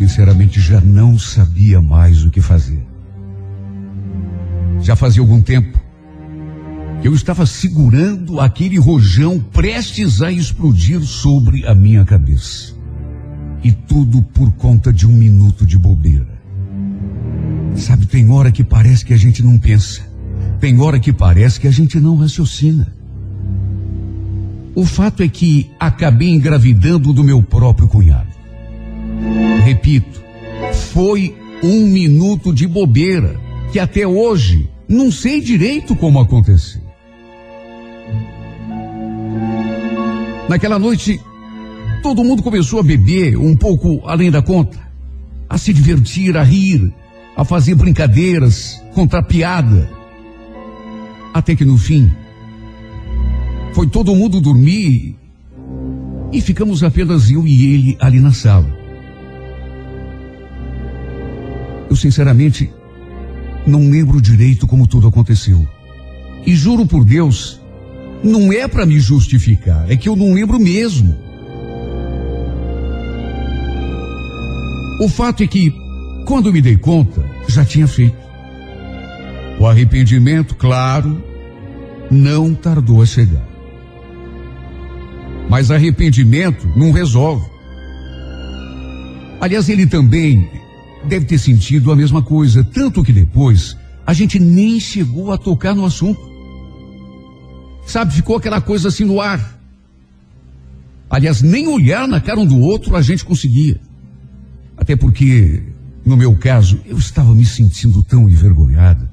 sinceramente já não sabia mais o que fazer. Já fazia algum tempo que eu estava segurando aquele rojão prestes a explodir sobre a minha cabeça. E tudo por conta de um minuto de bobeira. Sabe, tem hora que parece que a gente não pensa. Tem hora que parece que a gente não raciocina. O fato é que acabei engravidando do meu próprio cunhado. Repito, foi um minuto de bobeira que até hoje não sei direito como aconteceu. Naquela noite, todo mundo começou a beber um pouco além da conta, a se divertir, a rir, a fazer brincadeiras, contar piada. Até que no fim, foi todo mundo dormir e ficamos apenas eu e ele ali na sala. Eu sinceramente não lembro direito como tudo aconteceu. E juro por Deus, não é para me justificar, é que eu não lembro mesmo. O fato é que, quando me dei conta, já tinha feito. O arrependimento, claro, não tardou a chegar. Mas arrependimento não resolve. Aliás, ele também deve ter sentido a mesma coisa, tanto que depois a gente nem chegou a tocar no assunto. Sabe, ficou aquela coisa assim no ar. Aliás, nem olhar na cara um do outro a gente conseguia. Até porque, no meu caso, eu estava me sentindo tão envergonhado.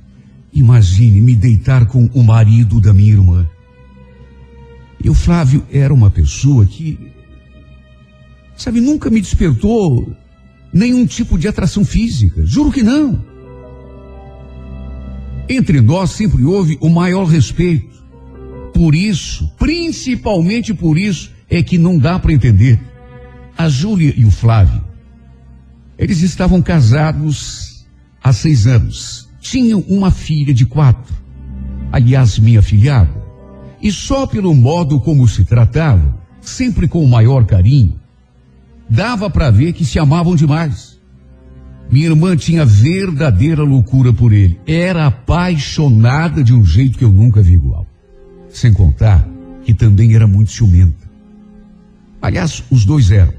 Imagine me deitar com o marido da minha irmã. E o Flávio era uma pessoa que, sabe, nunca me despertou nenhum tipo de atração física. Juro que não. Entre nós sempre houve o maior respeito. Por isso, principalmente por isso, é que não dá para entender. A Júlia e o Flávio, eles estavam casados há seis anos. Tinham uma filha de quatro. Aliás, minha filhada. E só pelo modo como se tratavam, sempre com o maior carinho, dava para ver que se amavam demais. Minha irmã tinha verdadeira loucura por ele. Era apaixonada de um jeito que eu nunca vi igual. Sem contar que também era muito ciumenta. Aliás, os dois eram.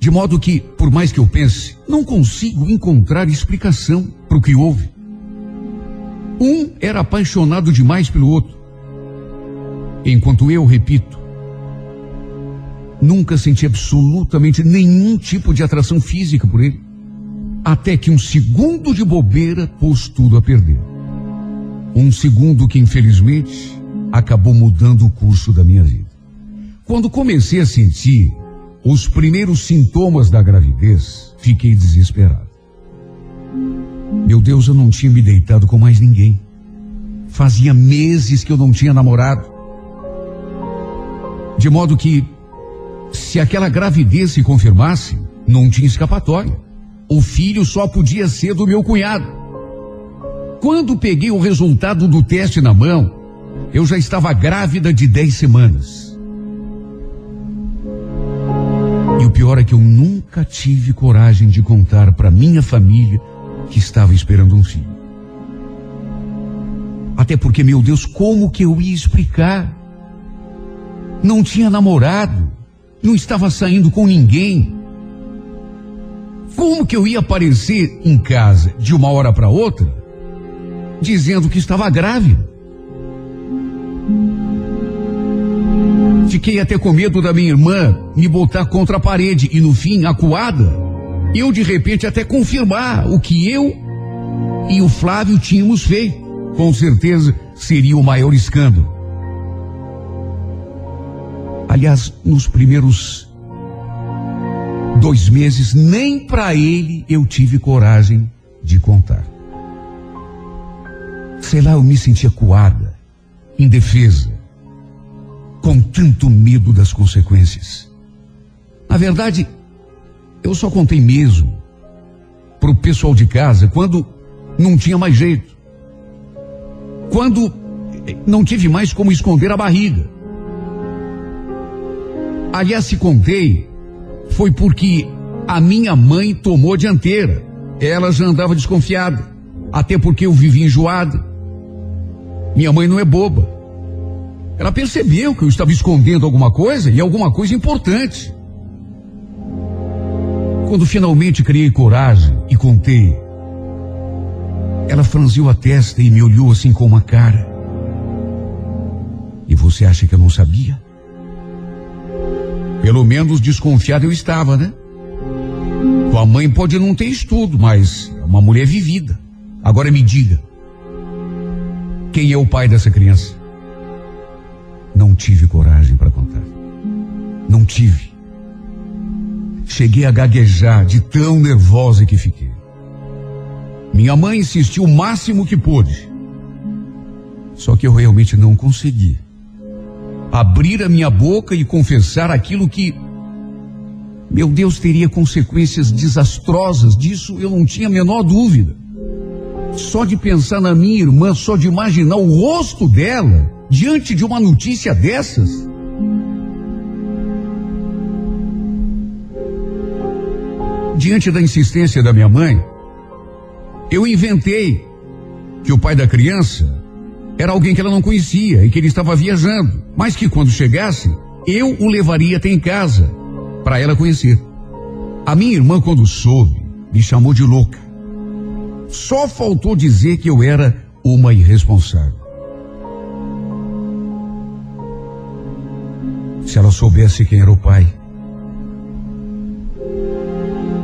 De modo que, por mais que eu pense, não consigo encontrar explicação para o que houve. Um era apaixonado demais pelo outro. Enquanto eu, repito, Nunca senti absolutamente nenhum tipo de atração física por ele. Até que um segundo de bobeira pôs tudo a perder. Um segundo que, infelizmente, acabou mudando o curso da minha vida. Quando comecei a sentir os primeiros sintomas da gravidez, fiquei desesperado. Meu Deus, eu não tinha me deitado com mais ninguém. Fazia meses que eu não tinha namorado. De modo que se aquela gravidez se confirmasse, não tinha escapatória. O filho só podia ser do meu cunhado. Quando peguei o resultado do teste na mão, eu já estava grávida de 10 semanas. E o pior é que eu nunca tive coragem de contar para minha família que estava esperando um filho. Até porque, meu Deus, como que eu ia explicar? Não tinha namorado não estava saindo com ninguém. Como que eu ia aparecer em casa de uma hora para outra, dizendo que estava grávida? Fiquei até com medo da minha irmã me botar contra a parede e no fim, acuada, eu de repente até confirmar o que eu e o Flávio tínhamos feito. Com certeza seria o maior escândalo. Aliás, nos primeiros dois meses, nem para ele eu tive coragem de contar. Sei lá, eu me sentia coada, indefesa, com tanto medo das consequências. Na verdade, eu só contei mesmo para o pessoal de casa quando não tinha mais jeito. Quando não tive mais como esconder a barriga. Aliás, se contei, foi porque A minha mãe tomou dianteira. Ela já andava desconfiada, até porque eu vivia enjoada. Minha mãe não é boba. Ela percebeu que eu estava escondendo alguma coisa e alguma coisa importante. Quando finalmente criei coragem e contei, ela franziu a testa e me olhou assim com uma cara. E você acha que eu não sabia? Pelo menos desconfiado eu estava, né? Tua mãe pode não ter estudo, mas é uma mulher vivida. Agora me diga: quem é o pai dessa criança? Não tive coragem para contar. Não tive. Cheguei a gaguejar de tão nervosa que fiquei. Minha mãe insistiu o máximo que pôde. Só que eu realmente não consegui abrir a minha boca e confessar aquilo que, meu Deus, teria consequências desastrosas, disso eu não tinha a menor dúvida. Só de pensar na minha irmã, só de imaginar o rosto dela diante de uma notícia dessas. Diante da insistência da minha mãe, eu inventei que o pai da criança era alguém que ela não conhecia e que ele estava viajando, mas que quando chegasse, eu o levaria até em casa para ela conhecer. A minha irmã, quando soube, me chamou de louca. Só faltou dizer que eu era uma irresponsável. Se ela soubesse quem era o pai,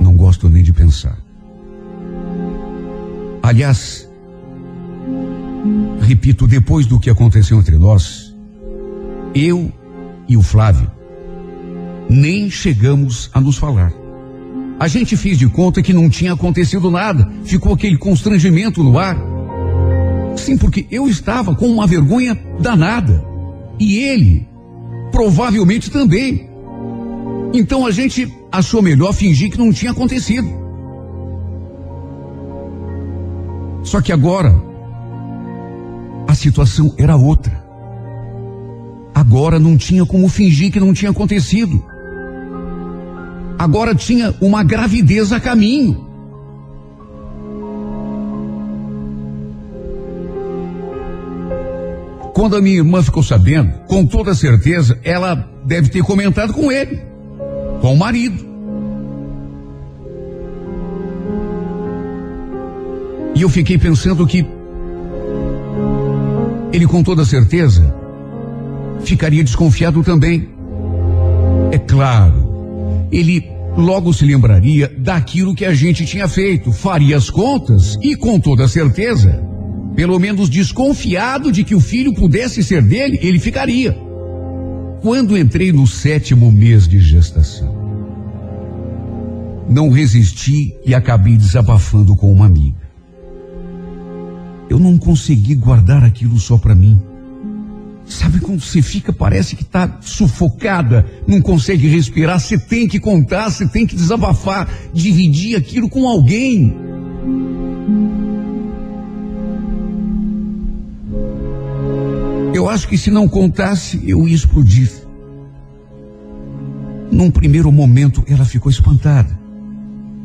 não gosto nem de pensar. Aliás, repito, depois do que aconteceu entre nós, eu e o Flávio nem chegamos a nos falar. A gente fez de conta que não tinha acontecido nada, ficou aquele constrangimento no ar. Sim, porque eu estava com uma vergonha danada. E ele, provavelmente também. Então a gente achou melhor fingir que não tinha acontecido. Só que agora, situação era outra. Agora não tinha como fingir que não tinha acontecido. Agora tinha uma gravidez a caminho. Quando a minha irmã ficou sabendo, com toda certeza, ela deve ter comentado com ele, com o marido. E eu fiquei pensando que ele com toda certeza ficaria desconfiado também. É claro, ele logo se lembraria daquilo que a gente tinha feito, faria as contas e com toda certeza, pelo menos desconfiado de que o filho pudesse ser dele, ele ficaria. Quando entrei no sétimo mês de gestação, não resisti e acabei desabafando com uma amiga. Eu não consegui guardar aquilo só para mim. Sabe quando você fica, parece que está sufocada, não consegue respirar, você tem que contar, você tem que desabafar, dividir aquilo com alguém. Eu acho que se não contasse, eu ia explodir. Num primeiro momento, ela ficou espantada.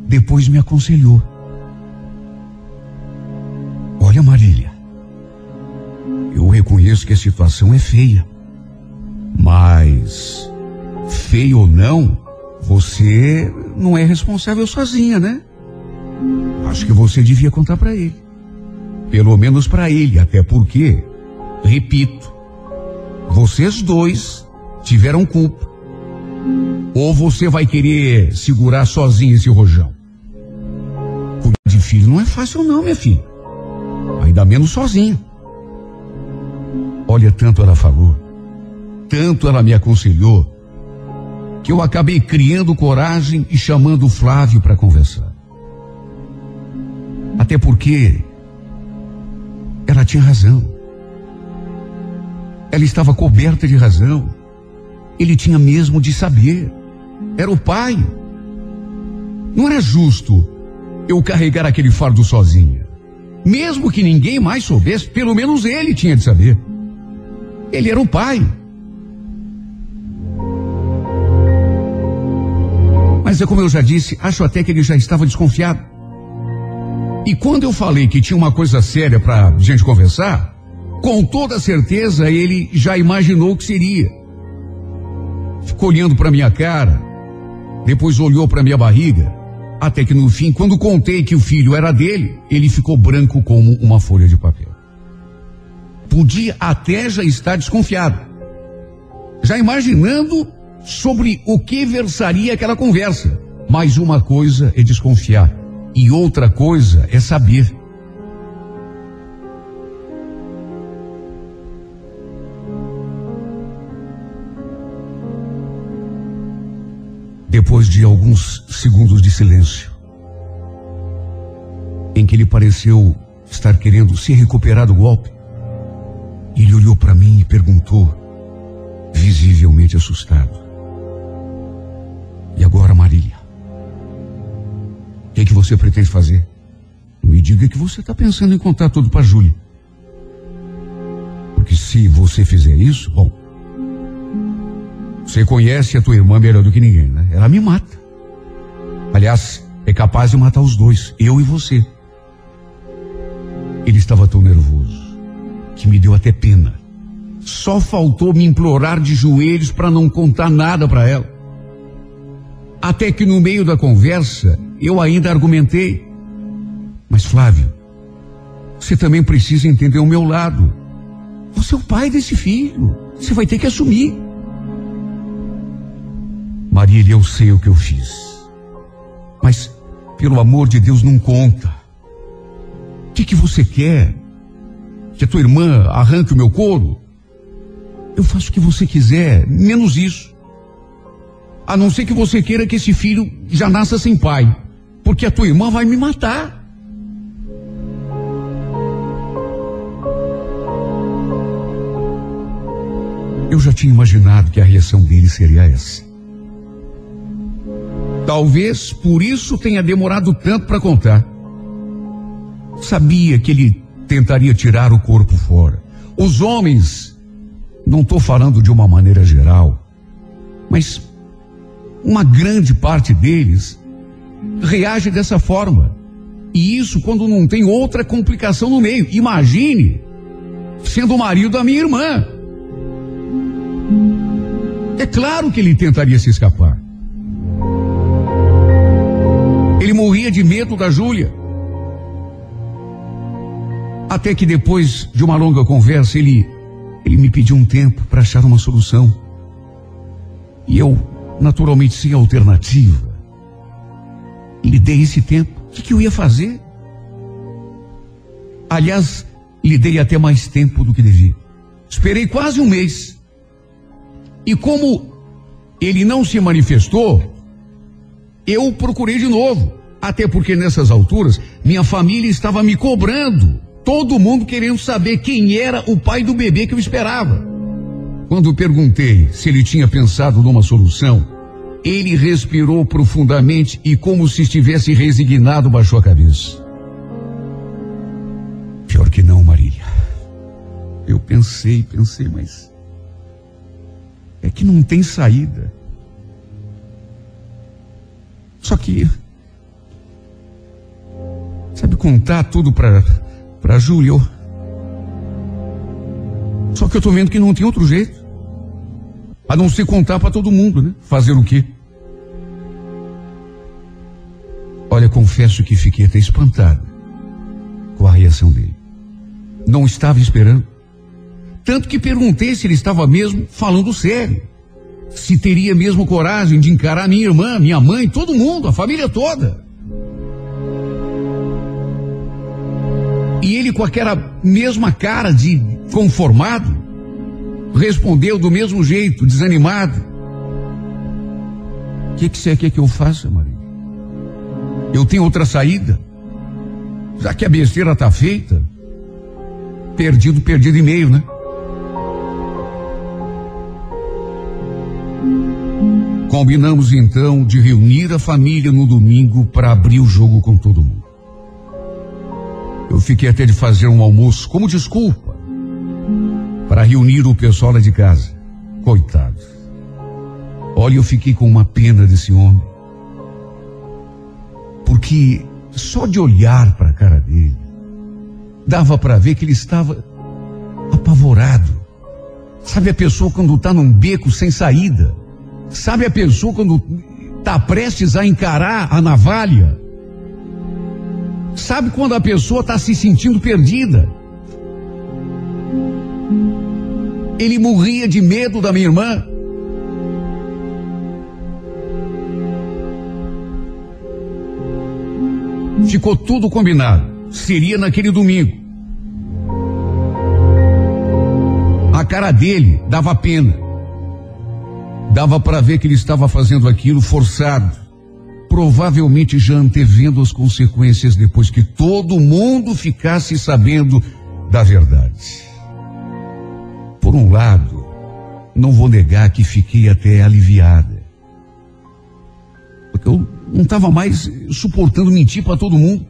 Depois me aconselhou. Reconheço que a situação é feia. Mas, feio ou não, você não é responsável sozinha, né? Acho que você devia contar para ele. Pelo menos para ele, até porque, repito, vocês dois tiveram culpa. Ou você vai querer segurar sozinho esse rojão? Cuidar de filho não é fácil não, minha filha. Ainda menos sozinho. Olha, tanto ela falou, tanto ela me aconselhou, que eu acabei criando coragem e chamando o Flávio para conversar. Até porque ela tinha razão. Ela estava coberta de razão. Ele tinha mesmo de saber. Era o pai. Não era justo eu carregar aquele fardo sozinha. Mesmo que ninguém mais soubesse, pelo menos ele tinha de saber. Ele era o pai. Mas é como eu já disse, acho até que ele já estava desconfiado. E quando eu falei que tinha uma coisa séria para gente conversar, com toda certeza ele já imaginou o que seria. Ficou olhando para minha cara, depois olhou para minha barriga, até que no fim, quando contei que o filho era dele, ele ficou branco como uma folha de papel. Podia até já estar desconfiado, já imaginando sobre o que versaria aquela conversa. Mas uma coisa é desconfiar e outra coisa é saber. Depois de alguns segundos de silêncio, em que ele pareceu estar querendo se recuperar do golpe, ele olhou para mim e perguntou, visivelmente assustado: E agora, Marília? O que, é que você pretende fazer? Não me diga que você está pensando em contar tudo para Júlia. Porque se você fizer isso, bom, você conhece a tua irmã melhor do que ninguém, né? Ela me mata. Aliás, é capaz de matar os dois, eu e você. Ele estava tão nervoso que me deu até pena. Só faltou me implorar de joelhos para não contar nada para ela. Até que no meio da conversa, eu ainda argumentei. Mas Flávio, você também precisa entender o meu lado. Você é o pai desse filho. Você vai ter que assumir. Marília, eu sei o que eu fiz. Mas, pelo amor de Deus, não conta. O que, que você quer? Que a tua irmã arranque o meu couro? Eu faço o que você quiser, menos isso. A não ser que você queira que esse filho já nasça sem pai. Porque a tua irmã vai me matar. Eu já tinha imaginado que a reação dele seria essa. Talvez por isso tenha demorado tanto para contar. Sabia que ele tentaria tirar o corpo fora. Os homens, não estou falando de uma maneira geral, mas uma grande parte deles reage dessa forma. E isso quando não tem outra complicação no meio. Imagine sendo o marido da minha irmã. É claro que ele tentaria se escapar. Ele morria de medo da Júlia. Até que depois de uma longa conversa, ele, ele me pediu um tempo para achar uma solução. E eu, naturalmente sem alternativa, lhe dei esse tempo. O que, que eu ia fazer? Aliás, lhe dei até mais tempo do que devia. Esperei quase um mês. E como ele não se manifestou, eu procurei de novo. Até porque nessas alturas, minha família estava me cobrando. Todo mundo querendo saber quem era o pai do bebê que eu esperava. Quando perguntei se ele tinha pensado numa solução, ele respirou profundamente e, como se estivesse resignado, baixou a cabeça. Pior que não, Marília. Eu pensei, pensei, mas. É que não tem saída. Só que. Sabe contar tudo para para Júlia? Só que eu tô vendo que não tem outro jeito. A não ser contar para todo mundo, né? Fazer o quê? Olha, confesso que fiquei até espantado com a reação dele. Não estava esperando. Tanto que perguntei se ele estava mesmo falando sério se teria mesmo coragem de encarar minha irmã, minha mãe, todo mundo, a família toda. E ele, com aquela mesma cara de conformado, respondeu do mesmo jeito, desanimado. O que, que você quer que eu faça, Maria? Eu tenho outra saída? Já que a besteira está feita, perdido, perdido e meio, né? Combinamos então de reunir a família no domingo para abrir o jogo com todo mundo. Eu fiquei até de fazer um almoço como desculpa para reunir o pessoal lá de casa. Coitado. Olha, eu fiquei com uma pena desse homem. Porque só de olhar para a cara dele, dava para ver que ele estava apavorado. Sabe a pessoa quando está num beco sem saída? Sabe a pessoa quando está prestes a encarar a navalha? Sabe quando a pessoa está se sentindo perdida? Ele morria de medo da minha irmã. Ficou tudo combinado. Seria naquele domingo. A cara dele dava pena. Dava para ver que ele estava fazendo aquilo forçado. Provavelmente já antevendo as consequências depois que todo mundo ficasse sabendo da verdade. Por um lado, não vou negar que fiquei até aliviada. Porque eu não estava mais suportando mentir para todo mundo.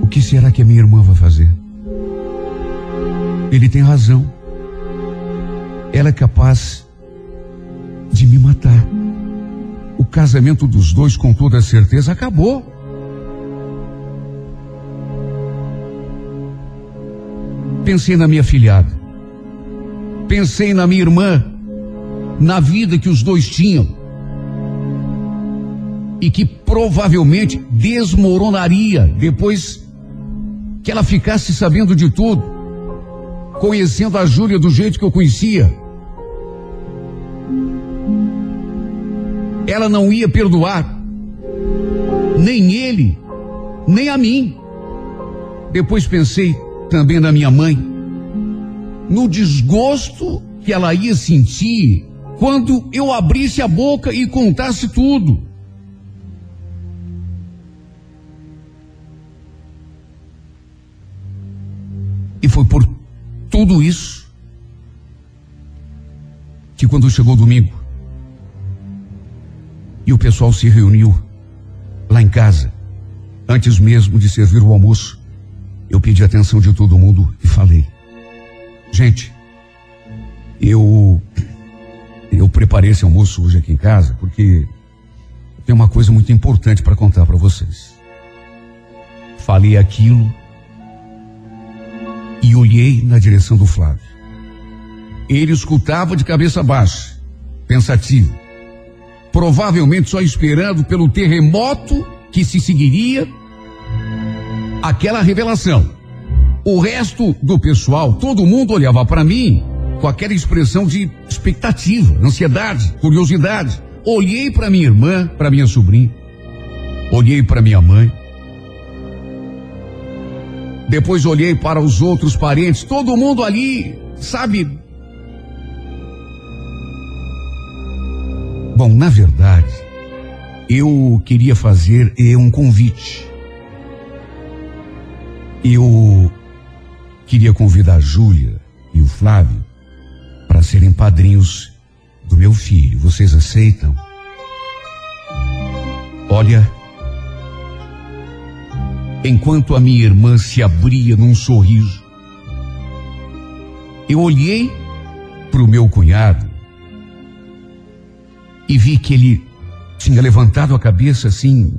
O que será que a minha irmã vai fazer? Ele tem razão. Ela é capaz de me matar. O casamento dos dois, com toda certeza, acabou. Pensei na minha filhada. Pensei na minha irmã, na vida que os dois tinham e que provavelmente desmoronaria depois que ela ficasse sabendo de tudo, conhecendo a Júlia do jeito que eu conhecia. Ela não ia perdoar, nem ele, nem a mim. Depois pensei também na minha mãe no desgosto que ela ia sentir quando eu abrisse a boca e contasse tudo. E foi por tudo isso que quando chegou domingo e o pessoal se reuniu lá em casa, antes mesmo de servir o almoço, eu pedi a atenção de todo mundo e falei: Gente, eu eu preparei esse almoço hoje aqui em casa porque tem uma coisa muito importante para contar para vocês. Falei aquilo e olhei na direção do Flávio. Ele escutava de cabeça baixa, pensativo, provavelmente só esperando pelo terremoto que se seguiria aquela revelação. O resto do pessoal, todo mundo olhava para mim com aquela expressão de expectativa, ansiedade, curiosidade. Olhei para minha irmã, para minha sobrinha, olhei para minha mãe. Depois olhei para os outros parentes, todo mundo ali, sabe? Bom, na verdade, eu queria fazer um convite. Eu queria convidar a Júlia e o Flávio para serem padrinhos do meu filho. Vocês aceitam? Olha, enquanto a minha irmã se abria num sorriso, eu olhei para o meu cunhado e vi que ele tinha levantado a cabeça assim,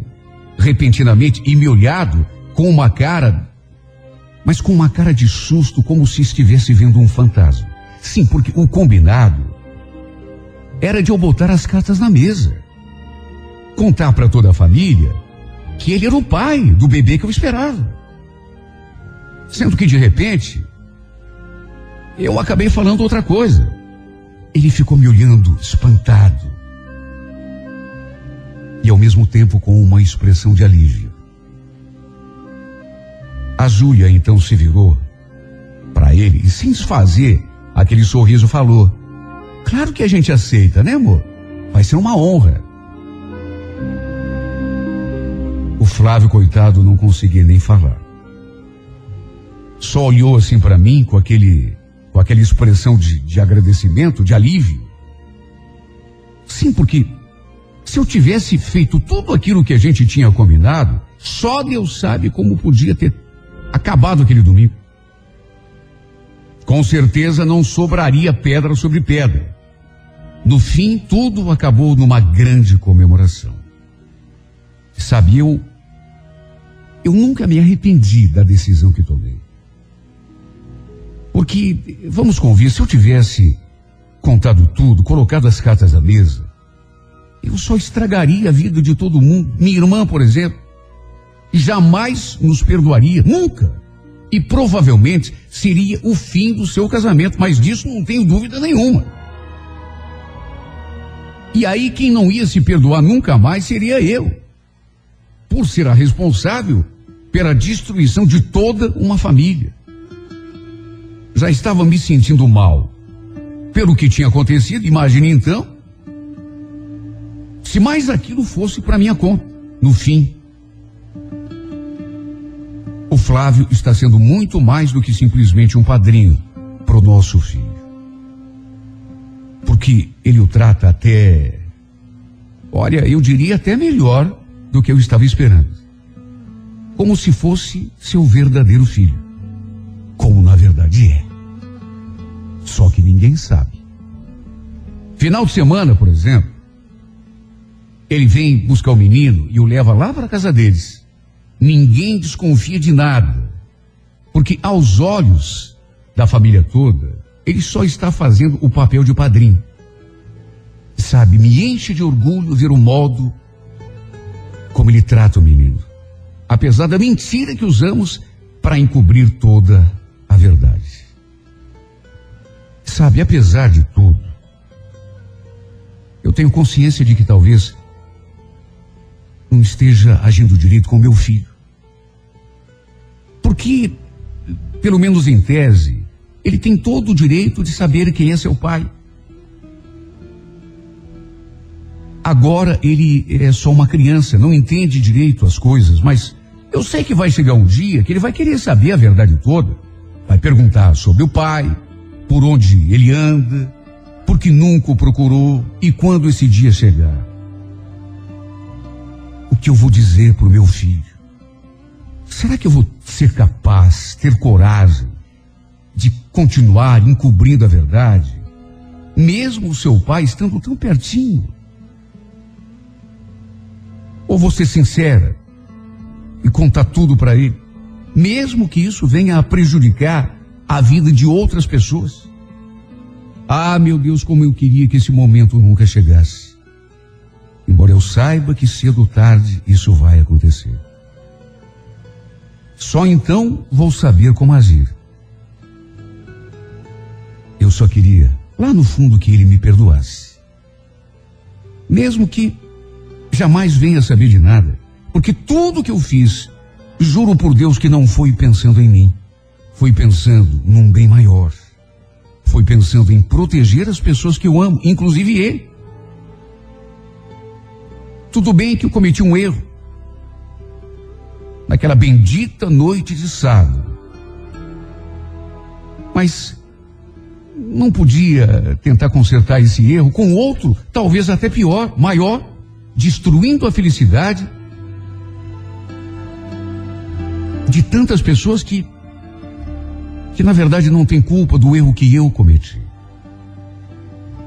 repentinamente, e me olhado com uma cara mas com uma cara de susto, como se estivesse vendo um fantasma. Sim, porque o combinado era de eu botar as cartas na mesa. Contar para toda a família que ele era o pai do bebê que eu esperava. Sendo que de repente, eu acabei falando outra coisa. Ele ficou me olhando espantado. E ao mesmo tempo com uma expressão de alívio. A Júlia então se virou para ele e, sem desfazer aquele sorriso, falou: Claro que a gente aceita, né, amor? Vai ser uma honra. O Flávio, coitado, não conseguia nem falar. Só olhou assim para mim com aquele, com aquela expressão de, de agradecimento, de alívio. Sim, porque se eu tivesse feito tudo aquilo que a gente tinha combinado, só Deus sabe como podia ter acabado aquele domingo. Com certeza não sobraria pedra sobre pedra. No fim, tudo acabou numa grande comemoração. Sabe, eu, eu nunca me arrependi da decisão que tomei. Porque, vamos convir, se eu tivesse contado tudo, colocado as cartas à mesa, eu só estragaria a vida de todo mundo. Minha irmã, por exemplo, jamais nos perdoaria, nunca. E provavelmente seria o fim do seu casamento, mas disso não tenho dúvida nenhuma. E aí quem não ia se perdoar nunca mais seria eu, por ser a responsável pela destruição de toda uma família. Já estava me sentindo mal pelo que tinha acontecido, imagine então, se mais aquilo fosse para minha conta, no fim. O Flávio está sendo muito mais do que simplesmente um padrinho para o nosso filho. Porque ele o trata até, olha, eu diria até melhor do que eu estava esperando. Como se fosse seu verdadeiro filho. Como na verdade é. Só que ninguém sabe. Final de semana, por exemplo, ele vem buscar o menino e o leva lá para a casa deles. Ninguém desconfia de nada. Porque aos olhos da família toda, ele só está fazendo o papel de padrinho. Sabe, me enche de orgulho ver o modo como ele trata o menino. Apesar da mentira que usamos para encobrir toda a verdade. Sabe, apesar de tudo, eu tenho consciência de que talvez não esteja agindo direito com meu filho. Porque, pelo menos em tese, ele tem todo o direito de saber quem é seu pai. Agora ele é só uma criança, não entende direito as coisas, mas eu sei que vai chegar um dia que ele vai querer saber a verdade toda. Vai perguntar sobre o pai, por onde ele anda, por que nunca o procurou e quando esse dia chegar. O que eu vou dizer para o meu filho? Será que eu vou ser capaz, ter coragem de continuar encobrindo a verdade, mesmo o seu pai estando tão pertinho? Ou vou ser sincera e contar tudo para ele, mesmo que isso venha a prejudicar a vida de outras pessoas? Ah, meu Deus, como eu queria que esse momento nunca chegasse. Embora eu saiba que cedo ou tarde isso vai acontecer. Só então vou saber como agir. Eu só queria, lá no fundo, que ele me perdoasse. Mesmo que jamais venha saber de nada, porque tudo que eu fiz, juro por Deus que não foi pensando em mim, foi pensando num bem maior. Foi pensando em proteger as pessoas que eu amo, inclusive ele. Tudo bem que eu cometi um erro, naquela bendita noite de sábado. Mas não podia tentar consertar esse erro com outro, talvez até pior, maior, destruindo a felicidade de tantas pessoas que que na verdade não tem culpa do erro que eu cometi.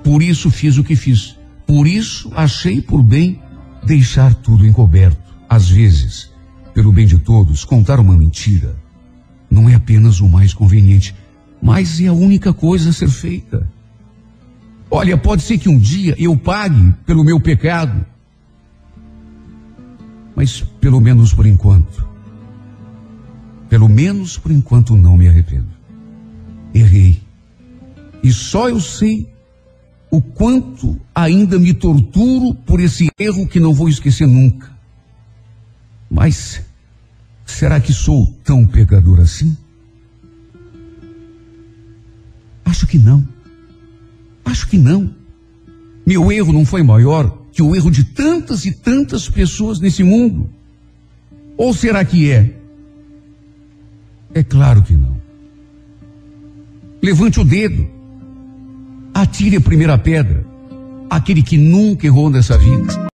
Por isso fiz o que fiz. Por isso achei por bem deixar tudo encoberto. Às vezes, pelo bem de todos, contar uma mentira não é apenas o mais conveniente, mas é a única coisa a ser feita. Olha, pode ser que um dia eu pague pelo meu pecado, mas pelo menos por enquanto, pelo menos por enquanto não me arrependo. Errei. E só eu sei o quanto ainda me torturo por esse erro que não vou esquecer nunca. Mas será que sou tão pecador assim? Acho que não. Acho que não. Meu erro não foi maior que o erro de tantas e tantas pessoas nesse mundo. Ou será que é? É claro que não. Levante o dedo. Atire a primeira pedra. Aquele que nunca errou nessa vida.